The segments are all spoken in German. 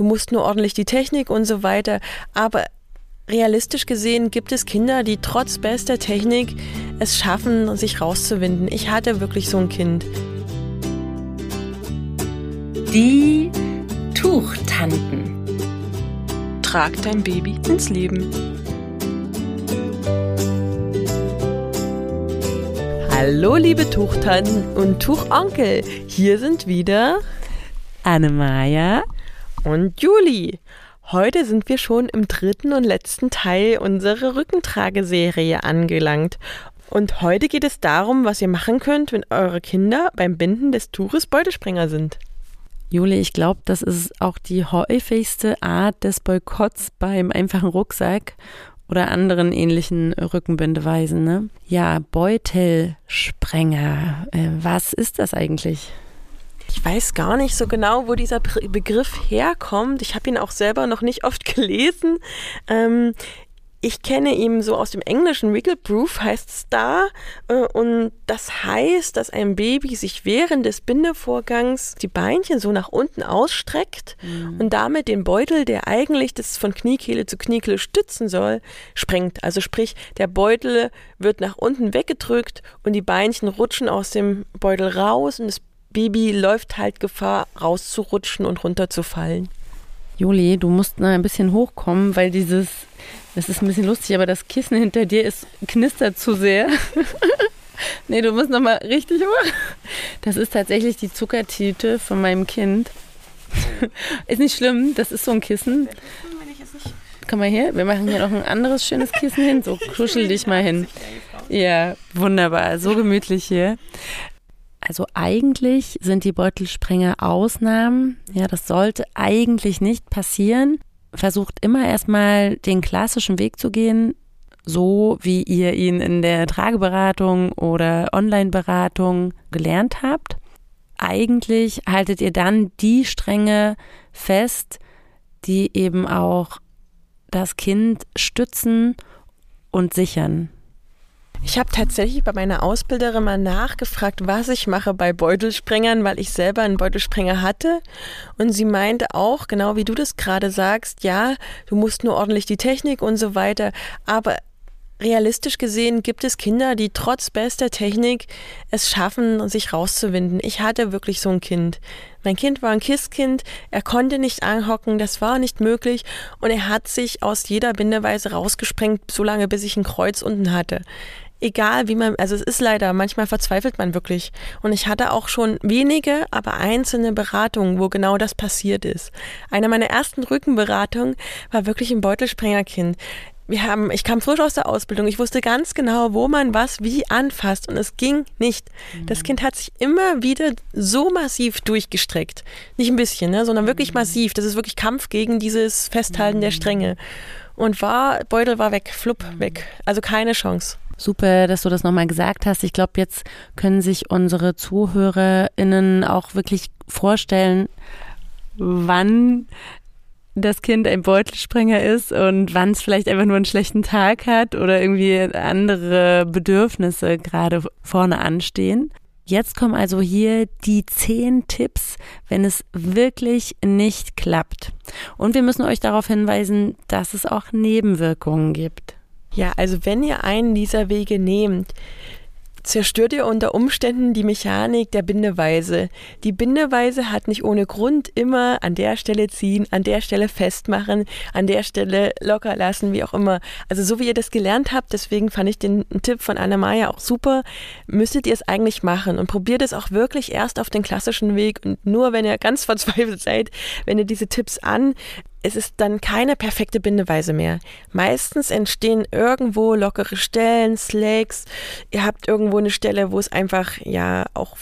du musst nur ordentlich die Technik und so weiter. Aber realistisch gesehen gibt es Kinder, die trotz bester Technik es schaffen, sich rauszuwinden. Ich hatte wirklich so ein Kind. Die Tuchtanten. Trag dein Baby ins Leben. Hallo liebe Tuchtanten und Tuchonkel, hier sind wieder Annemaja und Juli. Heute sind wir schon im dritten und letzten Teil unserer Rückentrageserie angelangt. Und heute geht es darum, was ihr machen könnt, wenn eure Kinder beim Binden des Tuches Beutespringer sind. Juli, ich glaube, das ist auch die häufigste Art des Boykotts beim einfachen Rucksack oder anderen ähnlichen Rückenbindeweisen. Ne? Ja, Beutelsprenger. Äh, was ist das eigentlich? Ich weiß gar nicht so genau, wo dieser Begriff herkommt. Ich habe ihn auch selber noch nicht oft gelesen. Ähm, ich kenne ihn so aus dem Englischen, Wiggle Proof heißt es da. Äh, und das heißt, dass ein Baby sich während des Bindevorgangs die Beinchen so nach unten ausstreckt mhm. und damit den Beutel, der eigentlich das von Kniekehle zu Kniekehle stützen soll, sprengt. Also sprich, der Beutel wird nach unten weggedrückt und die Beinchen rutschen aus dem Beutel raus und das Baby läuft halt Gefahr, rauszurutschen und runterzufallen. Juli, du musst noch ein bisschen hochkommen, weil dieses, das ist ein bisschen lustig, aber das Kissen hinter dir ist knistert zu sehr. nee, du musst noch mal richtig hoch. Das ist tatsächlich die Zuckertüte von meinem Kind. ist nicht schlimm, das ist so ein Kissen. Komm mal her, wir machen hier noch ein anderes schönes Kissen hin. So, kuschel dich mal hin. Ja, wunderbar, so gemütlich hier. Also eigentlich sind die Beutelsprenger Ausnahmen. Ja, das sollte eigentlich nicht passieren. Versucht immer erstmal den klassischen Weg zu gehen, so wie ihr ihn in der Trageberatung oder Online-Beratung gelernt habt. Eigentlich haltet ihr dann die Stränge fest, die eben auch das Kind stützen und sichern. Ich habe tatsächlich bei meiner Ausbilderin mal nachgefragt, was ich mache bei Beutelsprengern, weil ich selber einen Beutelsprenger hatte. Und sie meinte auch, genau wie du das gerade sagst, ja, du musst nur ordentlich die Technik und so weiter. Aber realistisch gesehen gibt es Kinder, die trotz bester Technik es schaffen, sich rauszuwinden. Ich hatte wirklich so ein Kind. Mein Kind war ein Kisskind, er konnte nicht anhocken, das war nicht möglich und er hat sich aus jeder Bindeweise rausgesprengt, solange bis ich ein Kreuz unten hatte egal wie man, also es ist leider, manchmal verzweifelt man wirklich. Und ich hatte auch schon wenige, aber einzelne Beratungen, wo genau das passiert ist. Eine meiner ersten Rückenberatungen war wirklich ein Beutelsprengerkind. Wir haben, ich kam frisch aus der Ausbildung. Ich wusste ganz genau, wo man was wie anfasst und es ging nicht. Das mhm. Kind hat sich immer wieder so massiv durchgestreckt. Nicht ein bisschen, ne, sondern wirklich mhm. massiv. Das ist wirklich Kampf gegen dieses Festhalten der mhm. Stränge. Und war, Beutel war weg, flupp, weg. Also keine Chance. Super, dass du das nochmal gesagt hast. Ich glaube, jetzt können sich unsere ZuhörerInnen auch wirklich vorstellen, wann das Kind ein Beutelspringer ist und wann es vielleicht einfach nur einen schlechten Tag hat oder irgendwie andere Bedürfnisse gerade vorne anstehen. Jetzt kommen also hier die zehn Tipps, wenn es wirklich nicht klappt. Und wir müssen euch darauf hinweisen, dass es auch Nebenwirkungen gibt. Ja, also wenn ihr einen dieser Wege nehmt, zerstört ihr unter Umständen die Mechanik der Bindeweise. Die Bindeweise hat nicht ohne Grund immer an der Stelle ziehen, an der Stelle festmachen, an der Stelle locker lassen, wie auch immer. Also so wie ihr das gelernt habt, deswegen fand ich den Tipp von Anna Maya auch super, müsstet ihr es eigentlich machen und probiert es auch wirklich erst auf den klassischen Weg und nur wenn ihr ganz verzweifelt seid, wenn ihr diese Tipps an, es ist dann keine perfekte Bindeweise mehr. Meistens entstehen irgendwo lockere Stellen, Slacks. Ihr habt irgendwo eine Stelle, wo es einfach ja auch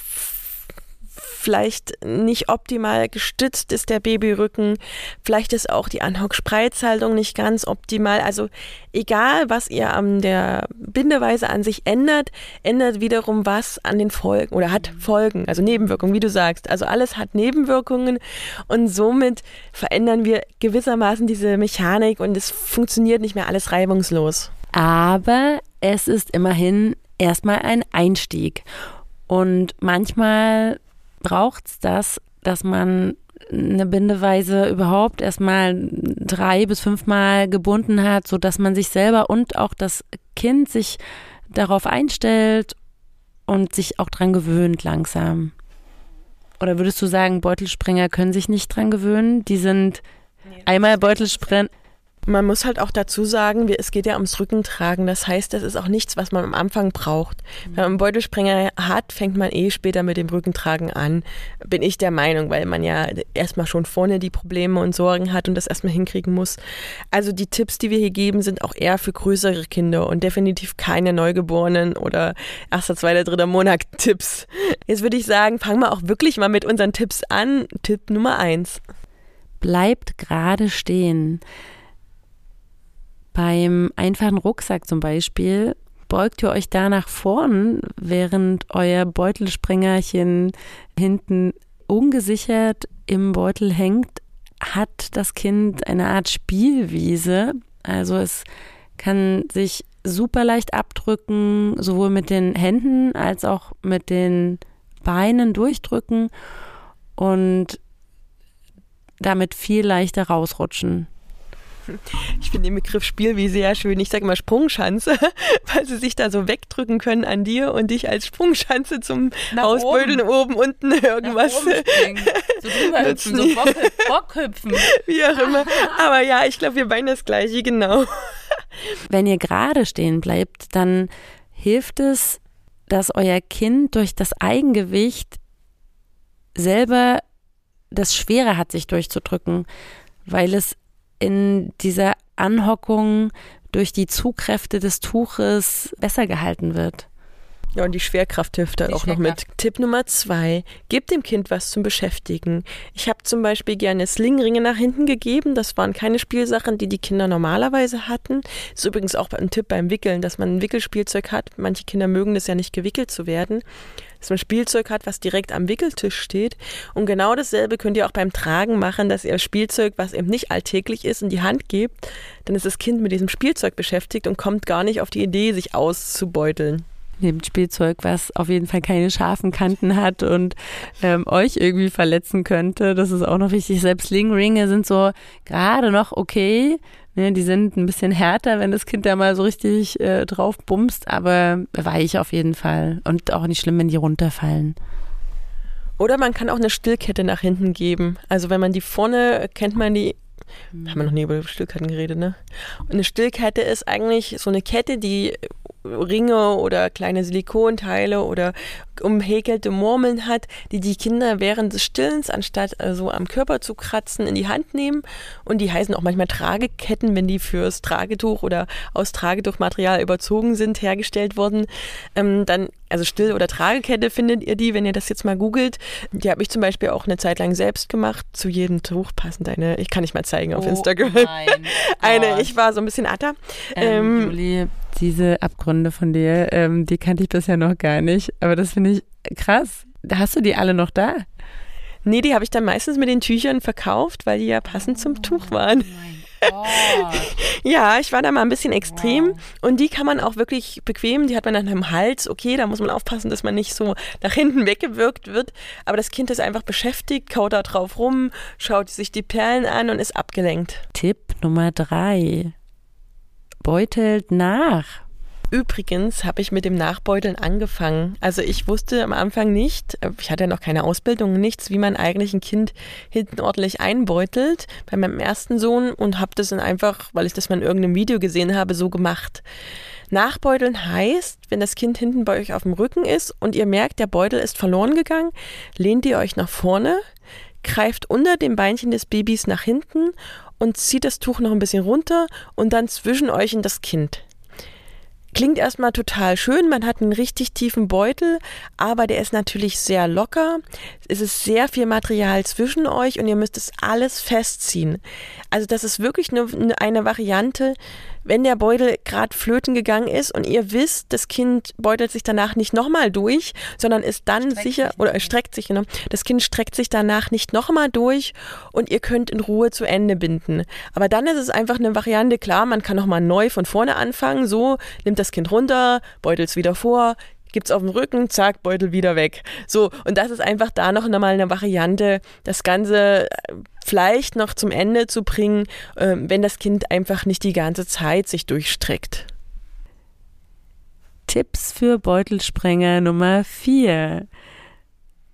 vielleicht nicht optimal gestützt ist der Babyrücken, vielleicht ist auch die Anhock-Spreizhaltung nicht ganz optimal. Also egal, was ihr an der Bindeweise an sich ändert, ändert wiederum was an den Folgen oder hat Folgen, also Nebenwirkungen, wie du sagst. Also alles hat Nebenwirkungen und somit verändern wir gewissermaßen diese Mechanik und es funktioniert nicht mehr alles reibungslos. Aber es ist immerhin erstmal ein Einstieg. Und manchmal braucht es das, dass man eine Bindeweise überhaupt erstmal drei bis fünfmal gebunden hat, sodass man sich selber und auch das Kind sich darauf einstellt und sich auch dran gewöhnt langsam. Oder würdest du sagen, Beutelspringer können sich nicht dran gewöhnen? Die sind einmal Beutelspringer. Man muss halt auch dazu sagen, es geht ja ums Rückentragen. Das heißt, das ist auch nichts, was man am Anfang braucht. Mhm. Wenn man einen Beutelspringer hat, fängt man eh später mit dem Rückentragen an. Bin ich der Meinung, weil man ja erstmal schon vorne die Probleme und Sorgen hat und das erstmal hinkriegen muss. Also die Tipps, die wir hier geben, sind auch eher für größere Kinder und definitiv keine Neugeborenen oder erster, zweiter, dritter Monat Tipps. Jetzt würde ich sagen, fangen wir auch wirklich mal mit unseren Tipps an. Tipp Nummer eins. Bleibt gerade stehen. Beim einfachen Rucksack zum Beispiel beugt ihr euch da nach vorn, während euer Beutelspringerchen hinten ungesichert im Beutel hängt, hat das Kind eine Art Spielwiese. Also es kann sich super leicht abdrücken, sowohl mit den Händen als auch mit den Beinen durchdrücken und damit viel leichter rausrutschen. Ich finde den Begriff Spielwiese sehr schön. Ich sage mal Sprungschanze, weil sie sich da so wegdrücken können an dir und dich als Sprungschanze zum Nach Ausbödeln oben. oben, unten irgendwas. So drüber hüpfen, so Bockhüpfen. Wie auch immer. Aber ja, ich glaube, wir meinen das Gleiche, genau. Wenn ihr gerade stehen bleibt, dann hilft es, dass euer Kind durch das Eigengewicht selber das Schwere hat, sich durchzudrücken, weil es in dieser Anhockung durch die Zugkräfte des Tuches besser gehalten wird. Ja, und die Schwerkraft hilft da auch noch mit. Tipp Nummer zwei, gebt dem Kind was zum Beschäftigen. Ich habe zum Beispiel gerne Slingringe nach hinten gegeben. Das waren keine Spielsachen, die die Kinder normalerweise hatten. Ist übrigens auch ein Tipp beim Wickeln, dass man ein Wickelspielzeug hat. Manche Kinder mögen das ja nicht gewickelt zu werden dass man Spielzeug hat, was direkt am Wickeltisch steht. Und genau dasselbe könnt ihr auch beim Tragen machen, dass ihr Spielzeug, was eben nicht alltäglich ist, in die Hand gebt. Dann ist das Kind mit diesem Spielzeug beschäftigt und kommt gar nicht auf die Idee, sich auszubeuteln nehmt Spielzeug, was auf jeden Fall keine scharfen Kanten hat und ähm, euch irgendwie verletzen könnte. Das ist auch noch wichtig. Selbst Slingringe sind so gerade noch okay, Ne, die sind ein bisschen härter, wenn das Kind da mal so richtig äh, drauf bumst, aber weich auf jeden Fall. Und auch nicht schlimm, wenn die runterfallen. Oder man kann auch eine Stillkette nach hinten geben. Also wenn man die vorne, kennt man die, hm. haben wir noch nie über Stillketten geredet, ne? Und eine Stillkette ist eigentlich so eine Kette, die Ringe oder kleine Silikonteile oder umhäkelte Murmeln hat, die die Kinder während des Stillens, anstatt also am Körper zu kratzen, in die Hand nehmen. Und die heißen auch manchmal Trageketten, wenn die fürs Tragetuch oder aus Tragetuchmaterial überzogen sind, hergestellt wurden. Ähm, dann, also Still- oder Tragekette findet ihr die, wenn ihr das jetzt mal googelt. Die habe ich zum Beispiel auch eine Zeit lang selbst gemacht. Zu jedem Tuch passend eine, ich kann nicht mal zeigen auf oh Instagram. eine, ich war so ein bisschen atter. Ähm, ähm, Julie, diese Abgründe von dir, ähm, die kannte ich bisher noch gar nicht. Aber das finde ich krass. Hast du die alle noch da? Nee, die habe ich dann meistens mit den Tüchern verkauft, weil die ja passend zum Tuch waren. Oh ja, ich war da mal ein bisschen extrem wow. und die kann man auch wirklich bequem, die hat man dann am Hals, okay, da muss man aufpassen, dass man nicht so nach hinten weggewirkt wird, aber das Kind ist einfach beschäftigt, kaut da drauf rum, schaut sich die Perlen an und ist abgelenkt. Tipp Nummer drei beutelt nach. Übrigens habe ich mit dem Nachbeuteln angefangen. Also ich wusste am Anfang nicht, ich hatte ja noch keine Ausbildung, nichts, wie man eigentlich ein Kind hinten ordentlich einbeutelt bei meinem ersten Sohn und habe das dann einfach, weil ich das mal in irgendeinem Video gesehen habe, so gemacht. Nachbeuteln heißt, wenn das Kind hinten bei euch auf dem Rücken ist und ihr merkt, der Beutel ist verloren gegangen, lehnt ihr euch nach vorne, greift unter dem Beinchen des Babys nach hinten und zieht das Tuch noch ein bisschen runter und dann zwischen euch in das Kind. Klingt erstmal total schön, man hat einen richtig tiefen Beutel, aber der ist natürlich sehr locker. Es ist sehr viel Material zwischen euch und ihr müsst es alles festziehen. Also das ist wirklich eine, eine Variante, wenn der Beutel gerade flöten gegangen ist und ihr wisst, das Kind beutelt sich danach nicht nochmal durch, sondern ist dann streckt sicher oder streckt sich, genau, das Kind streckt sich danach nicht nochmal durch und ihr könnt in Ruhe zu Ende binden. Aber dann ist es einfach eine Variante, klar, man kann nochmal neu von vorne anfangen, so nimmt das Kind runter, beutelt es wieder vor, gibt's auf dem Rücken, zack, Beutel wieder weg. So, und das ist einfach da noch einmal eine Variante, das Ganze äh, vielleicht noch zum Ende zu bringen, äh, wenn das Kind einfach nicht die ganze Zeit sich durchstreckt. Tipps für Beutelsprenger Nummer 4.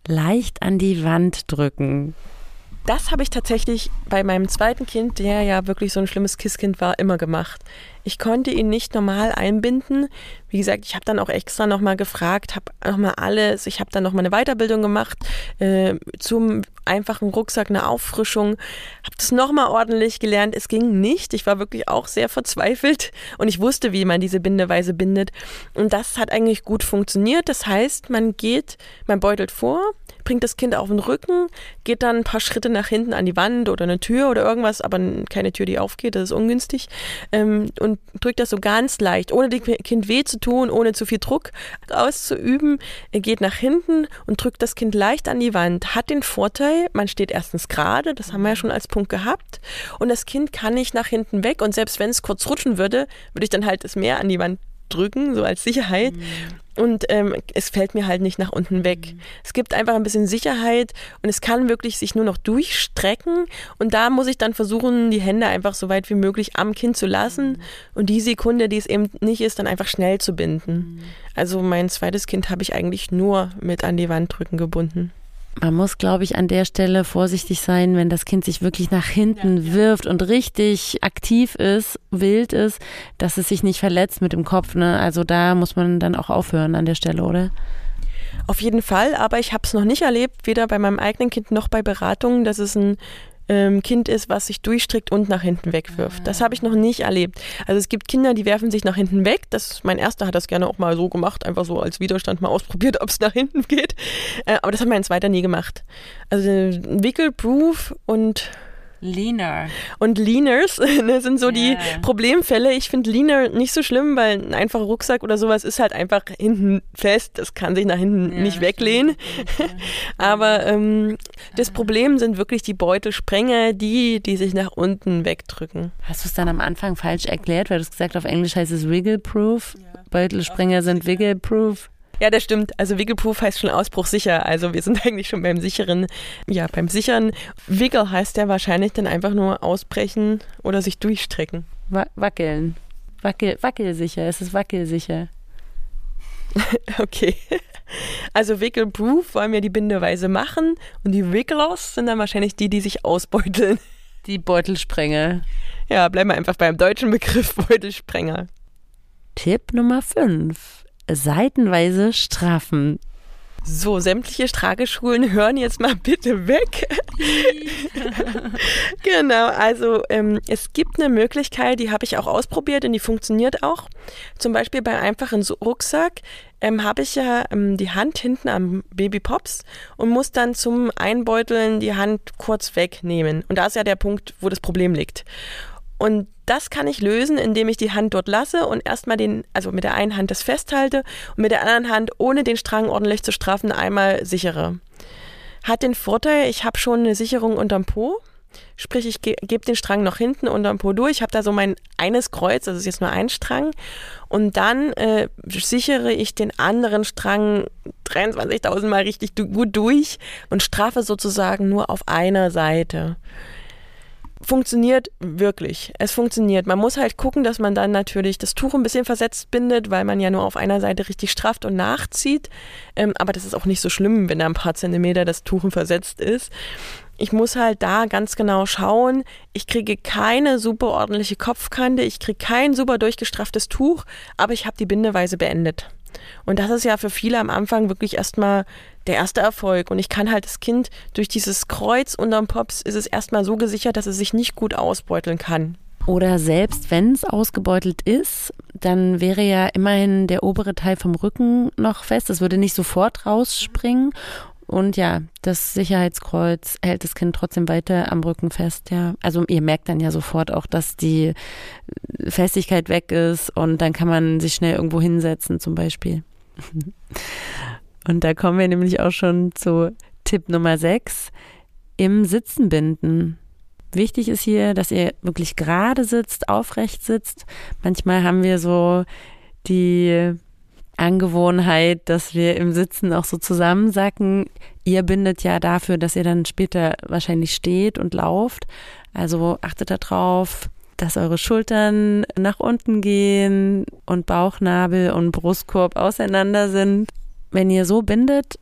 Leicht an die Wand drücken das habe ich tatsächlich bei meinem zweiten Kind, der ja wirklich so ein schlimmes Kisskind war, immer gemacht. Ich konnte ihn nicht normal einbinden. Wie gesagt, ich habe dann auch extra nochmal gefragt, habe nochmal alles, ich habe dann nochmal eine Weiterbildung gemacht äh, zum einfachen Rucksack, eine Auffrischung, habe das nochmal ordentlich gelernt. Es ging nicht. Ich war wirklich auch sehr verzweifelt und ich wusste, wie man diese Bindeweise bindet. Und das hat eigentlich gut funktioniert. Das heißt, man geht, man beutelt vor, bringt das Kind auf den Rücken, geht dann ein paar Schritte nach hinten an die Wand oder eine Tür oder irgendwas, aber keine Tür, die aufgeht, das ist ungünstig. Ähm, und drückt das so ganz leicht, ohne dem Kind weh zu tun, ohne zu viel Druck auszuüben. Er geht nach hinten und drückt das Kind leicht an die Wand. Hat den Vorteil, man steht erstens gerade, das haben wir ja schon als Punkt gehabt, und das Kind kann nicht nach hinten weg. Und selbst wenn es kurz rutschen würde, würde ich dann halt es mehr an die Wand drücken, so als Sicherheit. Mhm. Und ähm, es fällt mir halt nicht nach unten weg. Mhm. Es gibt einfach ein bisschen Sicherheit und es kann wirklich sich nur noch durchstrecken. Und da muss ich dann versuchen, die Hände einfach so weit wie möglich am Kind zu lassen mhm. und die Sekunde, die es eben nicht ist, dann einfach schnell zu binden. Mhm. Also mein zweites Kind habe ich eigentlich nur mit an die Wand drücken gebunden. Man muss, glaube ich, an der Stelle vorsichtig sein, wenn das Kind sich wirklich nach hinten ja, ja. wirft und richtig aktiv ist, wild ist, dass es sich nicht verletzt mit dem Kopf. Ne? Also da muss man dann auch aufhören an der Stelle, oder? Auf jeden Fall, aber ich habe es noch nicht erlebt, weder bei meinem eigenen Kind noch bei Beratungen, dass es ein ähm, Kind ist, was sich durchstrickt und nach hinten wegwirft. Das habe ich noch nicht erlebt. Also es gibt Kinder, die werfen sich nach hinten weg. Das, mein erster hat das gerne auch mal so gemacht, einfach so als Widerstand mal ausprobiert, ob es nach hinten geht. Äh, aber das hat mein zweiter nie gemacht. Also Wickelproof und Leaner. Und Leaners ne, sind so yeah. die Problemfälle. Ich finde Leaner nicht so schlimm, weil ein einfacher Rucksack oder sowas ist halt einfach hinten fest. Das kann sich nach hinten ja, nicht weglehnen. Aber ähm, das Problem sind wirklich die Beutelsprenger, die, die sich nach unten wegdrücken. Hast du es dann am Anfang falsch erklärt? Weil du es gesagt auf Englisch heißt es Wiggle-Proof. Ja. Beutelsprenger sind Wiggle-Proof. Ja, das stimmt. Also Wiggelproof heißt schon ausbruchsicher. Also wir sind eigentlich schon beim sicheren, ja, beim sicheren. Wiggle heißt ja wahrscheinlich dann einfach nur ausbrechen oder sich durchstrecken. Wa wackeln. Wackel, wackelsicher. Es ist wackelsicher. okay. Also Wiggelproof wollen wir die Bindeweise machen und die Wigglers sind dann wahrscheinlich die, die sich ausbeuteln. Die Beutelsprenger. Ja, bleiben wir einfach beim deutschen Begriff Beutelsprenger. Tipp Nummer 5 seitenweise straffen. So, sämtliche Trageschulen hören jetzt mal bitte weg. genau, also ähm, es gibt eine Möglichkeit, die habe ich auch ausprobiert und die funktioniert auch. Zum Beispiel beim einfachen Rucksack ähm, habe ich ja ähm, die Hand hinten am Baby Pops und muss dann zum Einbeuteln die Hand kurz wegnehmen. Und da ist ja der Punkt, wo das Problem liegt. Und das kann ich lösen, indem ich die Hand dort lasse und erstmal den, also mit der einen Hand das festhalte und mit der anderen Hand, ohne den Strang ordentlich zu straffen, einmal sichere. Hat den Vorteil, ich habe schon eine Sicherung unterm Po. Sprich, ich ge gebe den Strang noch hinten unterm Po durch, habe da so mein eines Kreuz, das ist jetzt nur ein Strang. Und dann äh, sichere ich den anderen Strang 23.000 Mal richtig gut durch und straffe sozusagen nur auf einer Seite funktioniert wirklich. Es funktioniert. Man muss halt gucken, dass man dann natürlich das Tuch ein bisschen versetzt bindet, weil man ja nur auf einer Seite richtig strafft und nachzieht. Ähm, aber das ist auch nicht so schlimm, wenn da ein paar Zentimeter das Tuch versetzt ist. Ich muss halt da ganz genau schauen. Ich kriege keine super ordentliche Kopfkante, ich kriege kein super durchgestrafftes Tuch, aber ich habe die Bindeweise beendet. Und das ist ja für viele am Anfang wirklich erstmal der erste Erfolg. Und ich kann halt das Kind durch dieses Kreuz unterm Pops ist es erstmal so gesichert, dass es sich nicht gut ausbeuteln kann. Oder selbst wenn es ausgebeutelt ist, dann wäre ja immerhin der obere Teil vom Rücken noch fest. Es würde nicht sofort rausspringen. Und ja, das Sicherheitskreuz hält das Kind trotzdem weiter am Rücken fest, ja. Also ihr merkt dann ja sofort auch, dass die Festigkeit weg ist und dann kann man sich schnell irgendwo hinsetzen zum Beispiel. Und da kommen wir nämlich auch schon zu Tipp Nummer 6, im Sitzen binden. Wichtig ist hier, dass ihr wirklich gerade sitzt, aufrecht sitzt. Manchmal haben wir so die Angewohnheit, dass wir im Sitzen auch so zusammensacken. Ihr bindet ja dafür, dass ihr dann später wahrscheinlich steht und lauft. Also achtet darauf, dass eure Schultern nach unten gehen und Bauchnabel und Brustkorb auseinander sind. Wenn ihr so bindet,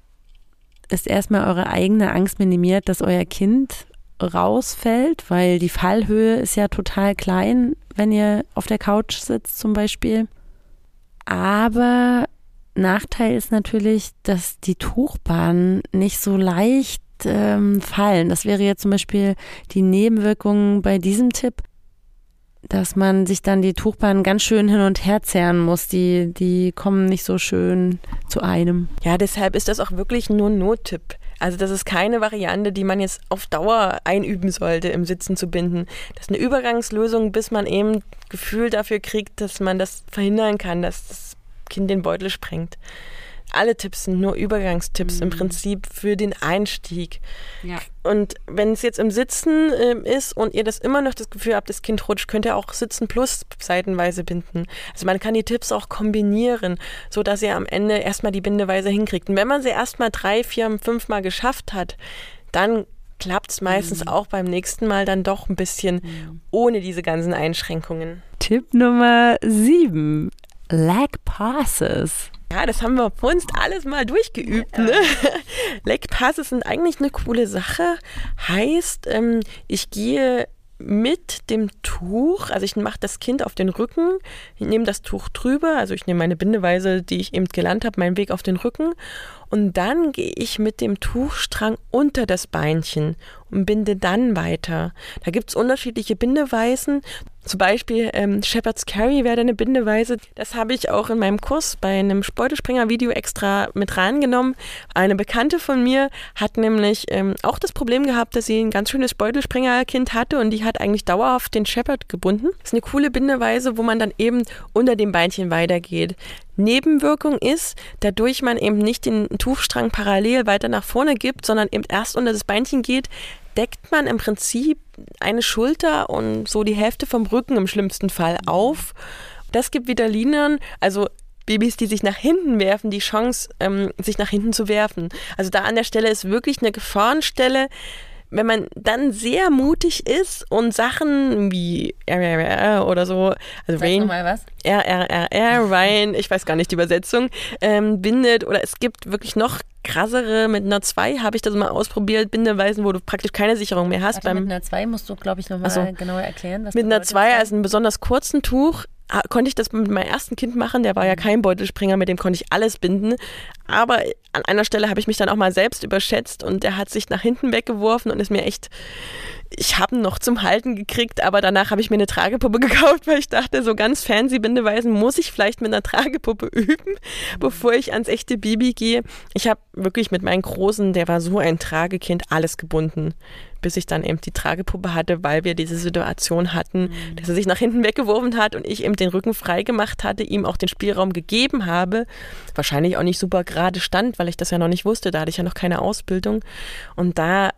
ist erstmal eure eigene Angst minimiert, dass euer Kind rausfällt, weil die Fallhöhe ist ja total klein, wenn ihr auf der Couch sitzt zum Beispiel. Aber Nachteil ist natürlich, dass die Tuchbahnen nicht so leicht ähm, fallen. Das wäre jetzt zum Beispiel die Nebenwirkung bei diesem Tipp, dass man sich dann die Tuchbahnen ganz schön hin und her zerren muss. Die, die kommen nicht so schön zu einem. Ja, deshalb ist das auch wirklich nur ein Nottipp. Also das ist keine Variante, die man jetzt auf Dauer einüben sollte, im Sitzen zu binden. Das ist eine Übergangslösung, bis man eben Gefühl dafür kriegt, dass man das verhindern kann, dass das Kind den Beutel sprengt alle Tipps sind nur Übergangstipps mhm. im Prinzip für den Einstieg. Ja. Und wenn es jetzt im Sitzen äh, ist und ihr das immer noch das Gefühl habt, das Kind rutscht, könnt ihr auch Sitzen plus seitenweise binden. Also man kann die Tipps auch kombinieren, so dass ihr am Ende erstmal die Bindeweise hinkriegt. Und wenn man sie erstmal drei, vier, fünf Mal geschafft hat, dann klappt es meistens mhm. auch beim nächsten Mal dann doch ein bisschen mhm. ohne diese ganzen Einschränkungen. Tipp Nummer sieben. Leg Passes. Ja, das haben wir uns alles mal durchgeübt. Ne? Leg Passes sind eigentlich eine coole Sache. Heißt, ähm, ich gehe mit dem Tuch, also ich mache das Kind auf den Rücken, ich nehme das Tuch drüber, also ich nehme meine Bindeweise, die ich eben gelernt habe, meinen Weg auf den Rücken und dann gehe ich mit dem Tuchstrang unter das Beinchen und binde dann weiter. Da gibt es unterschiedliche Bindeweisen. Zum Beispiel ähm, Shepherd's Carry wäre eine Bindeweise. Das habe ich auch in meinem Kurs bei einem Beutelspringer-Video extra mit reingenommen. Eine Bekannte von mir hat nämlich ähm, auch das Problem gehabt, dass sie ein ganz schönes Beutelspringer-Kind hatte und die hat eigentlich dauerhaft den Shepherd gebunden. Das ist eine coole Bindeweise, wo man dann eben unter dem Beinchen weitergeht. Nebenwirkung ist, dadurch man eben nicht den Tuchstrang parallel weiter nach vorne gibt, sondern eben erst unter das Beinchen geht, deckt man im Prinzip eine Schulter und so die Hälfte vom Rücken im schlimmsten Fall auf. Das gibt wieder Linien, also Babys, die sich nach hinten werfen, die Chance, ähm, sich nach hinten zu werfen. Also da an der Stelle ist wirklich eine Gefahrenstelle wenn man dann sehr mutig ist und Sachen wie RRR oder so, also Rain? RRR, Rain, ich weiß gar nicht die Übersetzung, ähm, bindet oder es gibt wirklich noch krassere, mit einer 2 habe ich das mal ausprobiert, Bindeweisen, wo du praktisch keine Sicherung mehr hast. Warte, beim, mit einer 2 musst du, glaube ich, nochmal so, genauer erklären. Was mit einer 2, also einem besonders kurzen Tuch, konnte ich das mit meinem ersten Kind machen. Der war ja mhm. kein Beutelspringer, mit dem konnte ich alles binden. Aber an einer Stelle habe ich mich dann auch mal selbst überschätzt und der hat sich nach hinten weggeworfen und ist mir echt ich habe ihn noch zum Halten gekriegt, aber danach habe ich mir eine Tragepuppe gekauft, weil ich dachte, so ganz fancy Bindeweisen muss ich vielleicht mit einer Tragepuppe üben, bevor ich ans echte Baby gehe. Ich habe wirklich mit meinem Großen, der war so ein Tragekind, alles gebunden, bis ich dann eben die Tragepuppe hatte, weil wir diese Situation hatten, mhm. dass er sich nach hinten weggeworfen hat und ich eben den Rücken frei gemacht hatte, ihm auch den Spielraum gegeben habe. Wahrscheinlich auch nicht super gerade stand, weil ich das ja noch nicht wusste, da hatte ich ja noch keine Ausbildung. Und da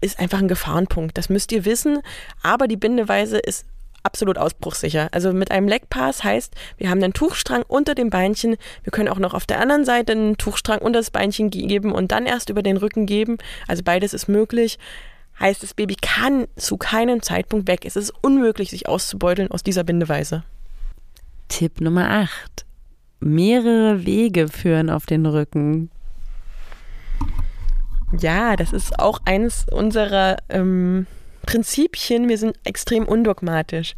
ist einfach ein Gefahrenpunkt. Das müsst ihr wissen. Aber die Bindeweise ist absolut ausbruchssicher. Also mit einem Leckpass heißt, wir haben einen Tuchstrang unter dem Beinchen. Wir können auch noch auf der anderen Seite einen Tuchstrang unter das Beinchen geben und dann erst über den Rücken geben. Also beides ist möglich. Heißt, das Baby kann zu keinem Zeitpunkt weg. Es ist unmöglich, sich auszubeuteln aus dieser Bindeweise. Tipp Nummer 8. Mehrere Wege führen auf den Rücken. Ja, das ist auch eines unserer ähm, Prinzipien. Wir sind extrem undogmatisch.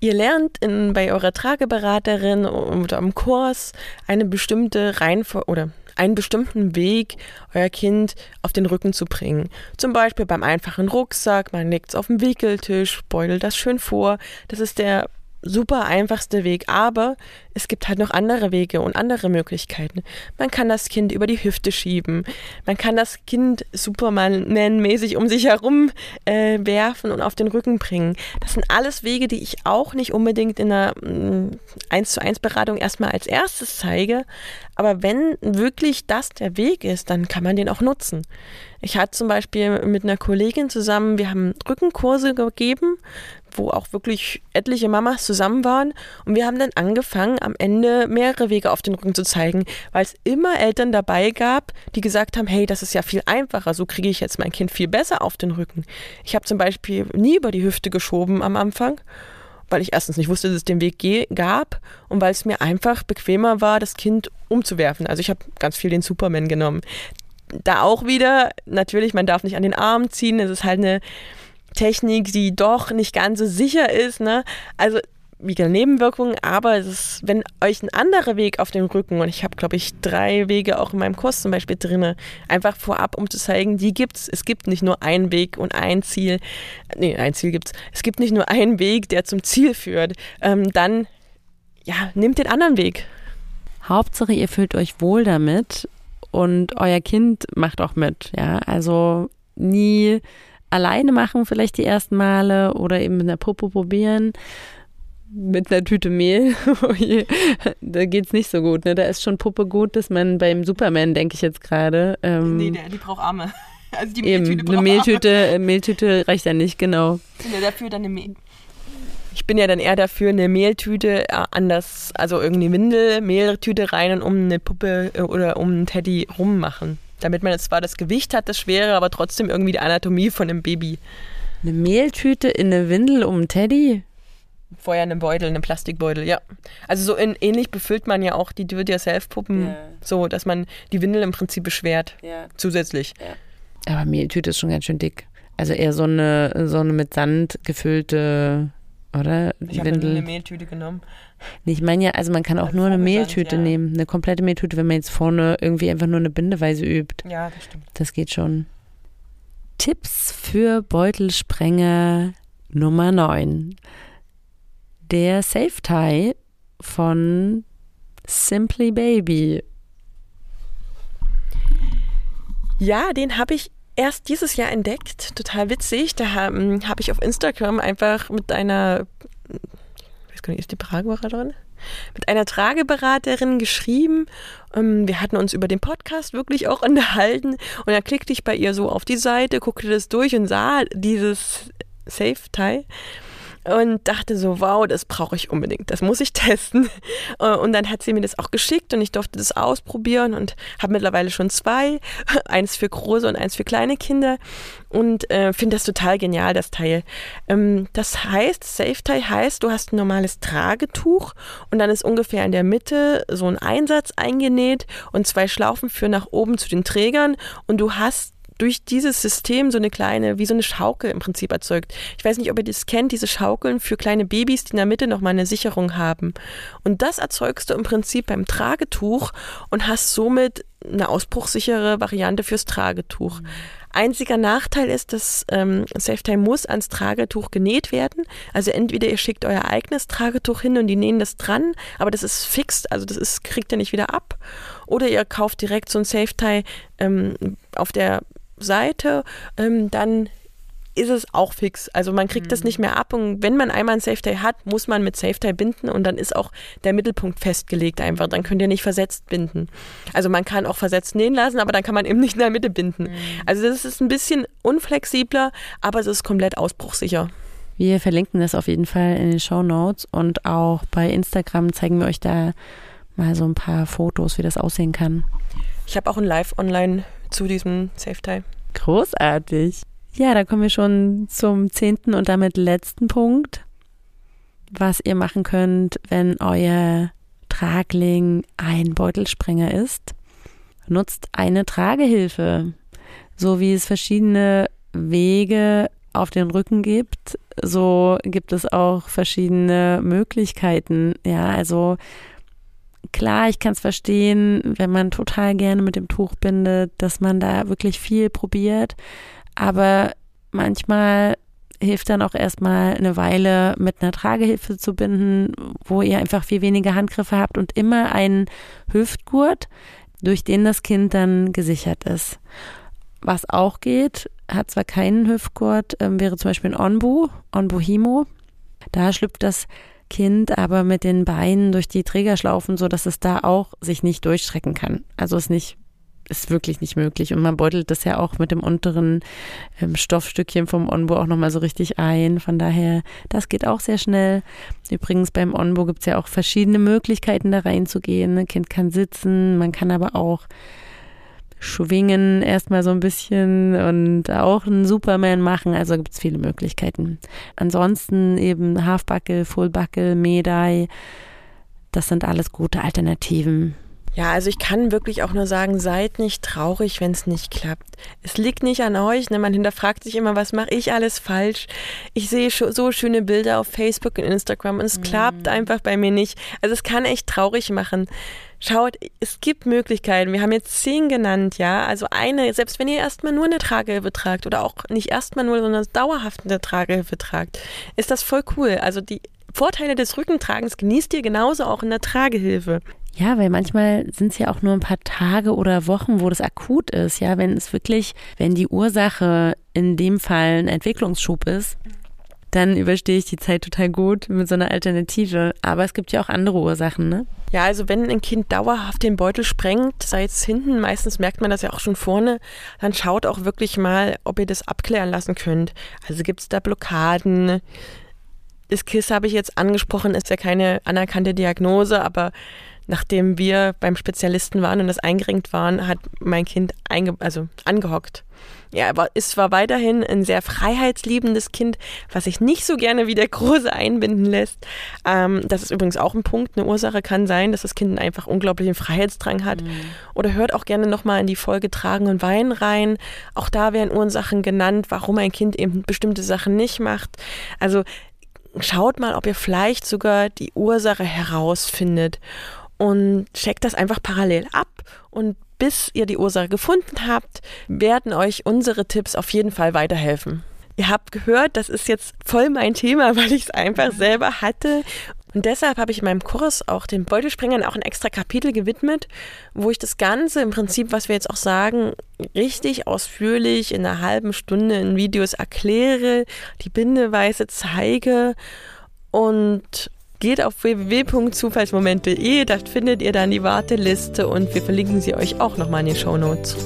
Ihr lernt in, bei eurer Trageberaterin oder im Kurs eine bestimmte Reihenfolge oder einen bestimmten Weg, euer Kind auf den Rücken zu bringen. Zum Beispiel beim einfachen Rucksack, man legt es auf den Wickeltisch, beutelt das schön vor. Das ist der super einfachste Weg, aber es gibt halt noch andere Wege und andere Möglichkeiten. Man kann das Kind über die Hüfte schieben, man kann das Kind Superman-mäßig um sich herum äh, werfen und auf den Rücken bringen. Das sind alles Wege, die ich auch nicht unbedingt in einer mm, 1 zu 1 Beratung erstmal als erstes zeige, aber wenn wirklich das der Weg ist, dann kann man den auch nutzen. Ich hatte zum Beispiel mit einer Kollegin zusammen, wir haben Rückenkurse gegeben, wo auch wirklich etliche Mamas zusammen waren. Und wir haben dann angefangen, am Ende mehrere Wege auf den Rücken zu zeigen, weil es immer Eltern dabei gab, die gesagt haben, hey, das ist ja viel einfacher, so kriege ich jetzt mein Kind viel besser auf den Rücken. Ich habe zum Beispiel nie über die Hüfte geschoben am Anfang weil ich erstens nicht wusste, dass es den Weg gab und weil es mir einfach bequemer war, das Kind umzuwerfen. Also ich habe ganz viel den Superman genommen. Da auch wieder, natürlich, man darf nicht an den Arm ziehen, es ist halt eine Technik, die doch nicht ganz so sicher ist. Ne? Also wie Nebenwirkungen, aber es ist, wenn euch ein anderer Weg auf dem Rücken, und ich habe, glaube ich, drei Wege auch in meinem Kurs zum Beispiel drin, einfach vorab, um zu zeigen, die gibt's. Es gibt nicht nur einen Weg und ein Ziel. Nee, ein Ziel gibt's. Es gibt nicht nur einen Weg, der zum Ziel führt. Ähm, dann, ja, nehmt den anderen Weg. Hauptsache, ihr fühlt euch wohl damit und euer Kind macht auch mit. Ja, also nie alleine machen, vielleicht die ersten Male oder eben mit einer Puppe probieren. Mit einer Tüte Mehl, oh da geht's nicht so gut. Ne? Da ist schon Puppe gut, dass man beim Superman, denke ich jetzt gerade. Ähm, nee, der, die braucht Arme. Also die Mehltüte eben, eine Mehltüte, Arme. Mehltüte reicht ja nicht, genau. Ja, dafür dann eine Mehl ich bin ja dann eher dafür, eine Mehltüte äh, anders, also irgendwie Windel, Mehltüte rein und um eine Puppe äh, oder um einen Teddy rummachen damit man zwar das Gewicht hat, das Schwere, aber trotzdem irgendwie die Anatomie von einem Baby. Eine Mehltüte in eine Windel um einen Teddy? Vorher einen Beutel, einen Plastikbeutel, ja. Also so in, ähnlich befüllt man ja auch die Do-it-yourself-Puppen, ja. so dass man die Windel im Prinzip beschwert, ja. zusätzlich. Ja. Aber Mehltüte ist schon ganz schön dick. Also eher so eine, so eine mit Sand gefüllte, oder? Ich habe eine Mehltüte genommen. Ich meine ja, also man kann auch also nur eine Mehltüte ja. nehmen, eine komplette Mehltüte, wenn man jetzt vorne irgendwie einfach nur eine Bindeweise übt. Ja, das stimmt. Das geht schon. Tipps für Beutelsprenger Nummer 9. Der Safe Tie von Simply Baby. Ja, den habe ich erst dieses Jahr entdeckt. Total witzig. Da habe hab ich auf Instagram einfach mit einer weiß gar nicht, ist die Trageberaterin? Mit einer Trageberaterin geschrieben. Ähm, wir hatten uns über den Podcast wirklich auch unterhalten. Und dann klickte ich bei ihr so auf die Seite, guckte das durch und sah dieses Safe-Tie und dachte so, wow, das brauche ich unbedingt, das muss ich testen. Äh, und dann hat sie mir das auch geschickt und ich durfte das ausprobieren und habe mittlerweile schon zwei, eins für große und eins für kleine Kinder und äh, finde das total genial, das Teil. Ähm, das heißt, Safe Tie heißt, du hast ein normales Tragetuch und dann ist ungefähr in der Mitte so ein Einsatz eingenäht und zwei Schlaufen führen nach oben zu den Trägern und du hast durch dieses System so eine kleine, wie so eine Schaukel im Prinzip erzeugt. Ich weiß nicht, ob ihr das kennt, diese Schaukeln für kleine Babys, die in der Mitte nochmal eine Sicherung haben. Und das erzeugst du im Prinzip beim Tragetuch und hast somit eine ausbruchsichere Variante fürs Tragetuch. Einziger Nachteil ist, dass ähm, Safetime muss ans Tragetuch genäht werden. Also entweder ihr schickt euer eigenes Tragetuch hin und die nähen das dran, aber das ist fix, also das ist, kriegt ihr nicht wieder ab. Oder ihr kauft direkt so ein Safety ähm, auf der Seite, ähm, dann ist es auch fix. Also man kriegt mhm. das nicht mehr ab und wenn man einmal ein Safety hat, muss man mit Safety binden und dann ist auch der Mittelpunkt festgelegt einfach. Dann könnt ihr nicht versetzt binden. Also man kann auch versetzt nähen lassen, aber dann kann man eben nicht in der Mitte binden. Mhm. Also das ist ein bisschen unflexibler, aber es ist komplett ausbruchsicher. Wir verlinken das auf jeden Fall in den Show Notes und auch bei Instagram zeigen wir euch da mal so ein paar Fotos, wie das aussehen kann. Ich habe auch ein Live online zu diesem Safe-Tie. Großartig. Ja, da kommen wir schon zum zehnten und damit letzten Punkt, was ihr machen könnt, wenn euer Tragling ein Beutelsprenger ist. Nutzt eine Tragehilfe, so wie es verschiedene Wege auf den Rücken gibt, so gibt es auch verschiedene Möglichkeiten. Ja, also klar, ich kann es verstehen, wenn man total gerne mit dem Tuch bindet, dass man da wirklich viel probiert. Aber manchmal hilft dann auch erstmal eine Weile mit einer Tragehilfe zu binden, wo ihr einfach viel weniger Handgriffe habt und immer einen Hüftgurt, durch den das Kind dann gesichert ist. Was auch geht, hat zwar keinen Hüftgurt, äh, wäre zum Beispiel ein Onbu, Onbu Himo. Da schlüpft das Kind aber mit den Beinen durch die Trägerschlaufen, so dass es da auch sich nicht durchstrecken kann. Also es nicht ist wirklich nicht möglich. Und man beutelt das ja auch mit dem unteren ähm, Stoffstückchen vom Onbo auch nochmal so richtig ein. Von daher, das geht auch sehr schnell. Übrigens beim Onbo gibt es ja auch verschiedene Möglichkeiten, da reinzugehen. Ein Kind kann sitzen, man kann aber auch schwingen erstmal so ein bisschen und auch einen Superman machen. Also gibt es viele Möglichkeiten. Ansonsten eben Halfbuckle, Fullbuckle, Medai. Das sind alles gute Alternativen. Ja, also ich kann wirklich auch nur sagen, seid nicht traurig, wenn es nicht klappt. Es liegt nicht an euch. Ne? Man hinterfragt sich immer, was mache ich alles falsch? Ich sehe so schöne Bilder auf Facebook und Instagram und es mhm. klappt einfach bei mir nicht. Also es kann echt traurig machen. Schaut, es gibt Möglichkeiten. Wir haben jetzt zehn genannt, ja. Also eine, selbst wenn ihr erstmal nur eine Tragehilfe tragt oder auch nicht erstmal nur, sondern dauerhaft eine Tragehilfe tragt, ist das voll cool. Also die Vorteile des Rückentragens genießt ihr genauso auch in der Tragehilfe. Ja, weil manchmal sind es ja auch nur ein paar Tage oder Wochen, wo das akut ist. Ja, wenn es wirklich, wenn die Ursache in dem Fall ein Entwicklungsschub ist, dann überstehe ich die Zeit total gut mit so einer Alternative. Aber es gibt ja auch andere Ursachen, ne? Ja, also wenn ein Kind dauerhaft den Beutel sprengt, sei es hinten, meistens merkt man das ja auch schon vorne, dann schaut auch wirklich mal, ob ihr das abklären lassen könnt. Also gibt es da Blockaden? Das KISS habe ich jetzt angesprochen, ist ja keine anerkannte Diagnose, aber nachdem wir beim Spezialisten waren und das eingerenkt waren, hat mein Kind einge also angehockt. Ja, aber es war weiterhin ein sehr freiheitsliebendes Kind, was sich nicht so gerne wie der Große einbinden lässt. Ähm, das ist übrigens auch ein Punkt. Eine Ursache kann sein, dass das Kind einfach unglaublichen Freiheitsdrang hat. Mhm. Oder hört auch gerne nochmal in die Folge Tragen und Weinen rein. Auch da werden Ursachen genannt, warum ein Kind eben bestimmte Sachen nicht macht. Also schaut mal, ob ihr vielleicht sogar die Ursache herausfindet und checkt das einfach parallel ab und bis ihr die Ursache gefunden habt, werden euch unsere Tipps auf jeden Fall weiterhelfen. Ihr habt gehört, das ist jetzt voll mein Thema, weil ich es einfach selber hatte. Und deshalb habe ich in meinem Kurs auch den Beutelsprengern auch ein extra Kapitel gewidmet, wo ich das Ganze im Prinzip, was wir jetzt auch sagen, richtig ausführlich in einer halben Stunde in Videos erkläre, die Bindeweise zeige und Geht auf www.zufallsmoment.de, da findet ihr dann die Warteliste und wir verlinken sie euch auch nochmal in den Show Notes.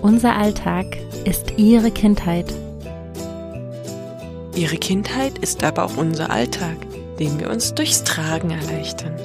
Unser Alltag ist Ihre Kindheit. Ihre Kindheit ist aber auch unser Alltag, den wir uns durchs Tragen erleichtern.